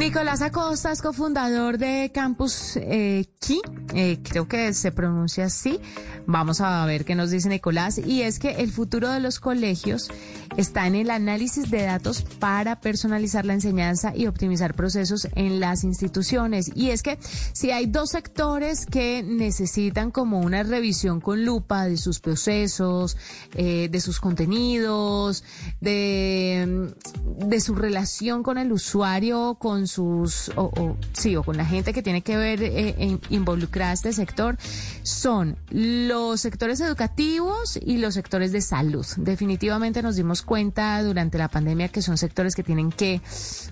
Nicolás Acosta cofundador de Campus eh, Key, eh, creo que se pronuncia así. Vamos a ver qué nos dice Nicolás. Y es que el futuro de los colegios está en el análisis de datos para personalizar la enseñanza y optimizar procesos en las instituciones. Y es que si hay dos sectores que necesitan como una revisión con lupa de sus procesos, eh, de sus contenidos, de, de su relación con el usuario, con sus, o, sí, o con la gente que tiene que ver eh, involucrada a este sector, son los sectores educativos y los sectores de salud. Definitivamente nos dimos cuenta durante la pandemia que son sectores que tienen que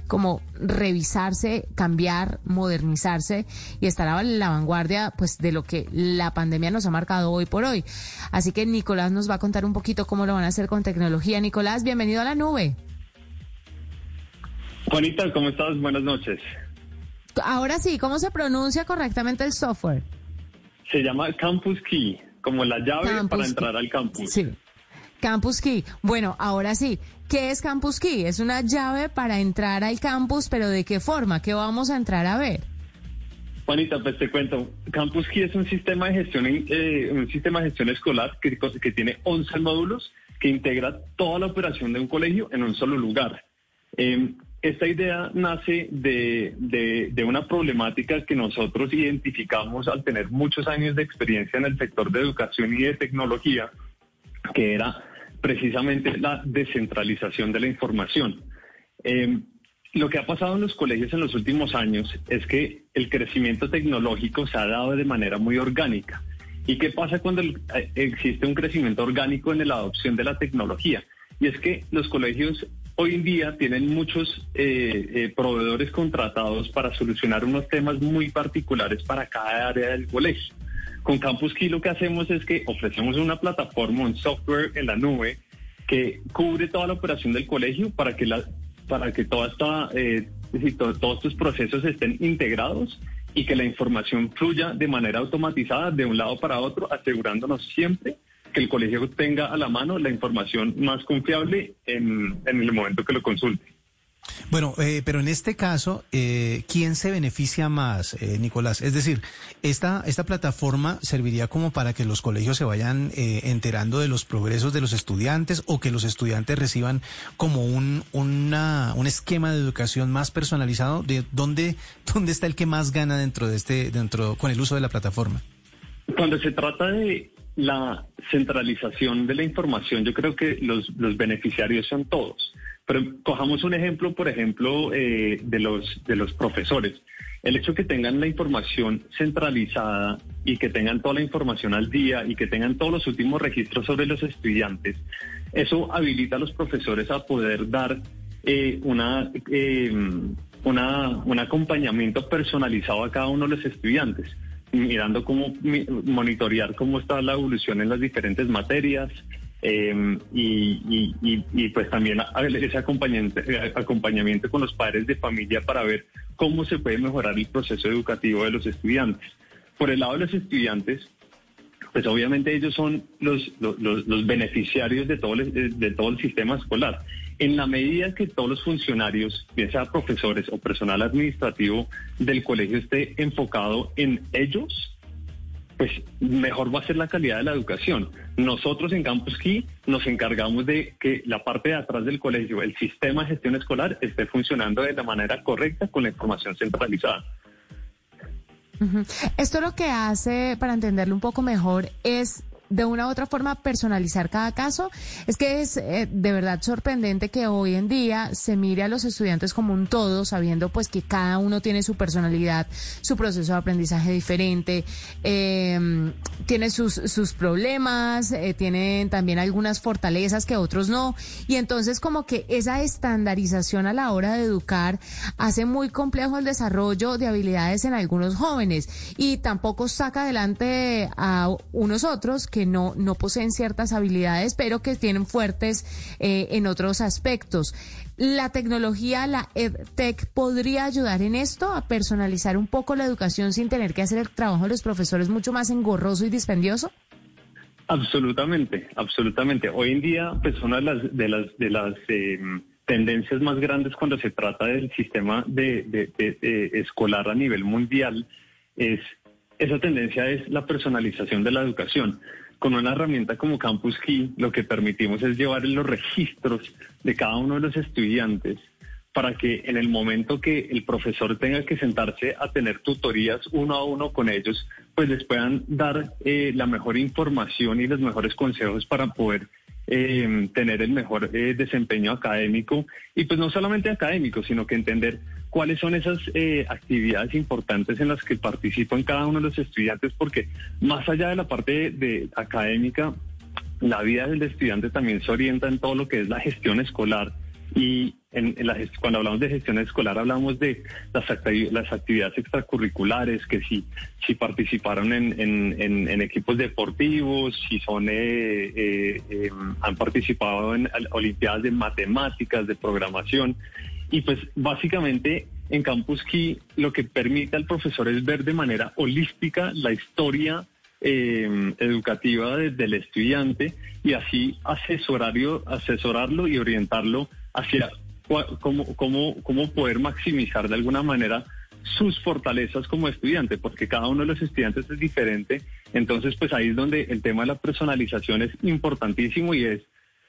como revisarse, cambiar, modernizarse y estar a la vanguardia pues de lo que la pandemia nos ha marcado hoy por hoy. Así que Nicolás nos va a contar un poquito cómo lo van a hacer con tecnología. Nicolás, bienvenido a la nube. Juanita, ¿cómo estás? Buenas noches. Ahora sí, ¿cómo se pronuncia correctamente el software? Se llama Campus Key, como la llave Campus para entrar al campus. Sí. Campus Key. Bueno, ahora sí, ¿qué es Campus Key? Es una llave para entrar al campus, pero ¿de qué forma? ¿Qué vamos a entrar a ver? Juanita, pues te cuento. Campus Key es un sistema de gestión, eh, un sistema de gestión escolar que, que tiene 11 módulos que integra toda la operación de un colegio en un solo lugar. Eh, esta idea nace de, de, una problemática que nosotros identificamos al tener muchos años de experiencia en el sector de educación y de tecnología, que era precisamente la descentralización de la información. Eh, lo que ha pasado en los colegios en los últimos años es que el crecimiento tecnológico se ha dado de manera muy orgánica. ¿Y qué pasa cuando existe un crecimiento orgánico en la adopción de la tecnología? Y es que los colegios hoy en día tienen muchos eh, eh, proveedores contratados para solucionar unos temas muy particulares para cada área del colegio. Con Campus Key lo que hacemos es que ofrecemos una plataforma, un software en la nube que cubre toda la operación del colegio para que para que toda esta, eh, todos estos procesos estén integrados y que la información fluya de manera automatizada de un lado para otro, asegurándonos siempre que el colegio tenga a la mano la información más confiable en, en el momento que lo consulte. Bueno, eh, pero en este caso, eh, ¿quién se beneficia más, eh, Nicolás? Es decir, esta, esta plataforma serviría como para que los colegios se vayan eh, enterando de los progresos de los estudiantes o que los estudiantes reciban como un, una, un esquema de educación más personalizado. ¿De dónde, dónde está el que más gana dentro de este, dentro con el uso de la plataforma? Cuando se trata de la centralización de la información, yo creo que los, los beneficiarios son todos. Pero cojamos un ejemplo, por ejemplo, eh, de, los, de los profesores. El hecho que tengan la información centralizada y que tengan toda la información al día y que tengan todos los últimos registros sobre los estudiantes, eso habilita a los profesores a poder dar eh, una, eh, una, un acompañamiento personalizado a cada uno de los estudiantes mirando cómo monitorear cómo está la evolución en las diferentes materias eh, y, pues también ese acompañamiento, acompañamiento con los padres de familia para ver cómo se puede mejorar el proceso educativo de los estudiantes. Por el lado de los estudiantes, pues obviamente ellos son los, beneficiarios de todo el sistema escolar. En la medida que todos los funcionarios, bien sea profesores o personal administrativo del colegio esté enfocado en ellos, pues mejor va a ser la calidad de la educación. Nosotros en Campus Key nos encargamos de que la parte de atrás del colegio, el sistema de gestión escolar, esté funcionando de la manera correcta con la información centralizada. Esto lo que hace, para entenderlo un poco mejor, es de una u otra forma personalizar cada caso. Es que es eh, de verdad sorprendente que hoy en día se mire a los estudiantes como un todo, sabiendo pues que cada uno tiene su personalidad, su proceso de aprendizaje diferente, eh, tiene sus, sus problemas, eh, tienen también algunas fortalezas que otros no. Y entonces como que esa estandarización a la hora de educar hace muy complejo el desarrollo de habilidades en algunos jóvenes y tampoco saca adelante a unos otros que no, no poseen ciertas habilidades, pero que tienen fuertes eh, en otros aspectos. ¿La tecnología, la EdTech, podría ayudar en esto a personalizar un poco la educación sin tener que hacer el trabajo de los profesores mucho más engorroso y dispendioso? Absolutamente, absolutamente. Hoy en día, pues una de las, de las, de las em, tendencias más grandes cuando se trata del sistema de, escolar a nivel mundial es esa tendencia es la personalización de la educación. Con una herramienta como Campus Key, lo que permitimos es llevar los registros de cada uno de los estudiantes para que en el momento que el profesor tenga que sentarse a tener tutorías uno a uno con ellos, pues les puedan dar eh, la mejor información y los mejores consejos para poder eh, tener el mejor eh, desempeño académico y pues no solamente académico, sino que entender cuáles son esas eh, actividades importantes en las que participan cada uno de los estudiantes, porque más allá de la parte de, académica, la vida del estudiante también se orienta en todo lo que es la gestión escolar y en, la, cuando hablamos de gestión escolar hablamos de las, las actividades extracurriculares, que si, participaron en, equipos deportivos, si son eh, eh, em, han participado en olimpiadas de matemáticas, de programación. Y pues básicamente en Campus Key lo que permite al profesor es ver de manera holística la historia em, educativa del estudiante y así asesorarlo y orientarlo hacia cómo, cómo, cómo poder maximizar de alguna manera sus fortalezas como estudiante, porque cada uno de los estudiantes es diferente. Entonces, pues ahí es donde el tema de la personalización es importantísimo y es,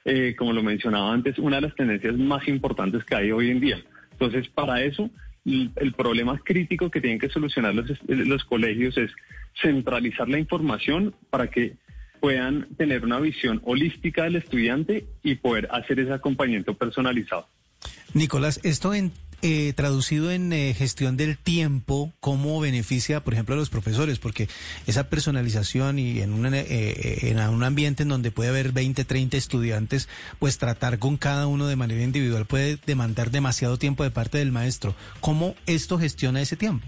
eh, como lo mencionaba antes, una de las tendencias más importantes que hay hoy en día. Entonces, para eso, el problema crítico que tienen que solucionar los, los colegios es centralizar la información para que puedan tener una visión holística del estudiante y poder hacer ese acompañamiento personalizado. Nicolás, esto en, eh, traducido en eh, gestión del tiempo, ¿cómo beneficia, por ejemplo, a los profesores? Porque esa personalización y en, eh, en un ambiente en donde puede haber 20, 30 estudiantes, pues tratar con cada uno de manera individual puede demandar demasiado tiempo de parte del maestro. ¿Cómo esto gestiona ese tiempo?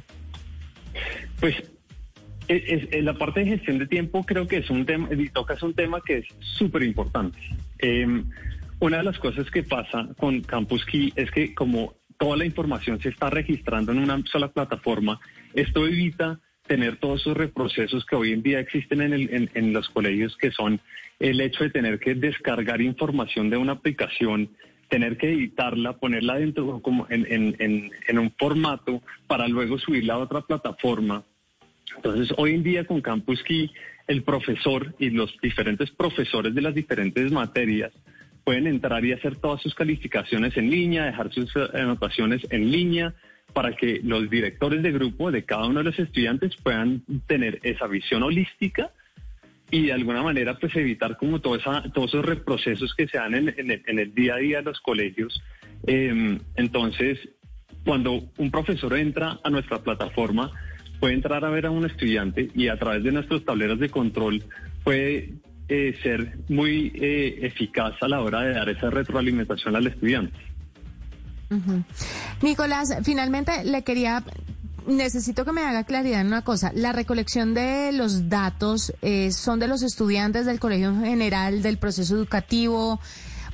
Pues es, la parte de gestión de tiempo creo que es un tema, tocas un tema que es súper importante. Em, una de las cosas que pasa con Campus Key es que como toda la información se está registrando en una sola plataforma, esto evita tener todos esos reprocesos que hoy en día existen en, en, los colegios, que son el hecho de tener que descargar información de una aplicación, tener que editarla, ponerla dentro como en, en, un formato para luego subirla a otra plataforma. Entonces, hoy en día con Campus Key, el profesor y los diferentes profesores de las diferentes materias pueden entrar y hacer todas sus calificaciones en línea, dejar sus eh, anotaciones en línea, para que los directores de grupo de cada uno de los estudiantes puedan tener esa visión holística y de alguna manera pues evitar como todos esos reprocesos que se dan en, el, día a día de los colegios. Em, entonces, cuando un profesor entra a nuestra plataforma, puede entrar a ver a un estudiante y a través de nuestros tableros de control puede eh, ser muy eh, eficaz a la hora de dar esa retroalimentación al estudiante. Nicolás, finalmente le quería necesito que me haga claridad en una cosa. La recolección de los datos eh, son de los estudiantes del colegio general, del proceso educativo,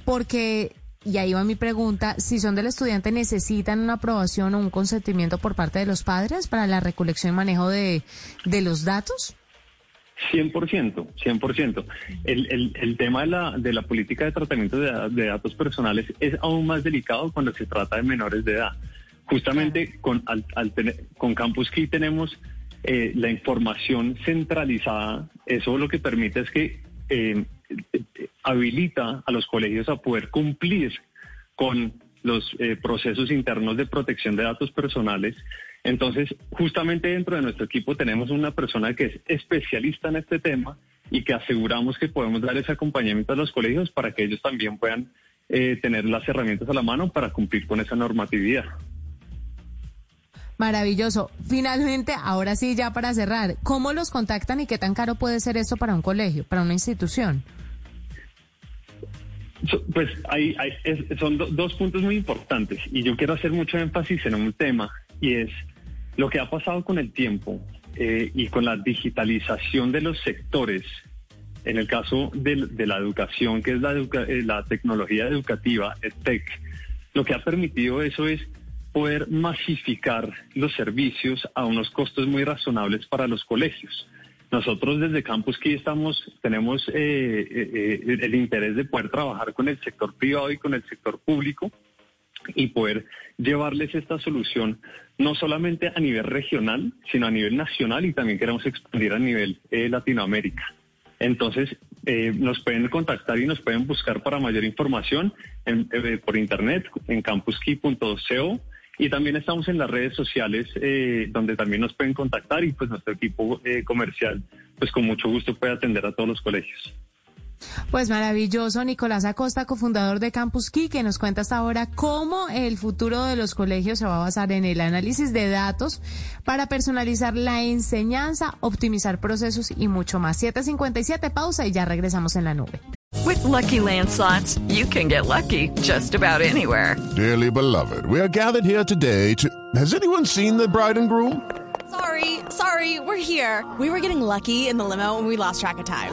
porque, y ahí va mi pregunta, si son del estudiante, ¿necesitan una aprobación o un consentimiento por parte de los padres para la recolección y manejo de, de los datos? 100%, 100%. El, el, el tema de la, de la política de tratamiento de, datos personales es aún más delicado cuando se trata de menores de edad. Justamente con, al, con Campus Key tenemos eh, la información centralizada. Eso lo que permite es que eh, habilita a los colegios a poder cumplir con los eh, procesos internos de protección de datos personales entonces, justamente dentro de nuestro equipo tenemos una persona que es especialista en este tema y que aseguramos que podemos dar ese acompañamiento a los colegios para que ellos también puedan eh, tener las herramientas a la mano para cumplir con esa normatividad. Maravilloso. Finalmente, ahora sí, ya para cerrar, ¿cómo los contactan y qué tan caro puede ser esto para un colegio, para una institución? Pues hay, son dos puntos muy importantes y yo quiero hacer mucho énfasis en un tema y es lo que ha pasado con el tiempo eh, y con la digitalización de los sectores. En el caso de, la educación, que es la, eh, la tecnología educativa, TEC, lo que ha permitido eso es poder masificar los servicios a unos costos muy razonables para los colegios. Nosotros desde Campus Key estamos, tenemos eh, el interés de poder trabajar con el sector privado y con el sector público y poder llevarles esta solución no solamente a nivel regional, sino a nivel nacional y también queremos expandir a nivel Latinoamérica. Entonces, nos pueden contactar y nos pueden buscar para mayor información por internet en campuskey.co y también estamos en las redes sociales eh, donde también nos pueden contactar y pues nuestro equipo eh, comercial pues con mucho gusto puede atender a todos los colegios. Pues maravilloso, Nicolás Acosta, cofundador de Campus Key, que nos cuenta hasta ahora cómo el futuro de los colegios se va a basar en el análisis de datos para personalizar la enseñanza, optimizar procesos y mucho más. 757, pausa y ya regresamos en la nube. With lucky landslots, you can get lucky just about anywhere. Dearly beloved, we are gathered here today to. Has anyone seen the bride and groom? Sorry, sorry, we're here. We were getting lucky in the limo and we lost track of time.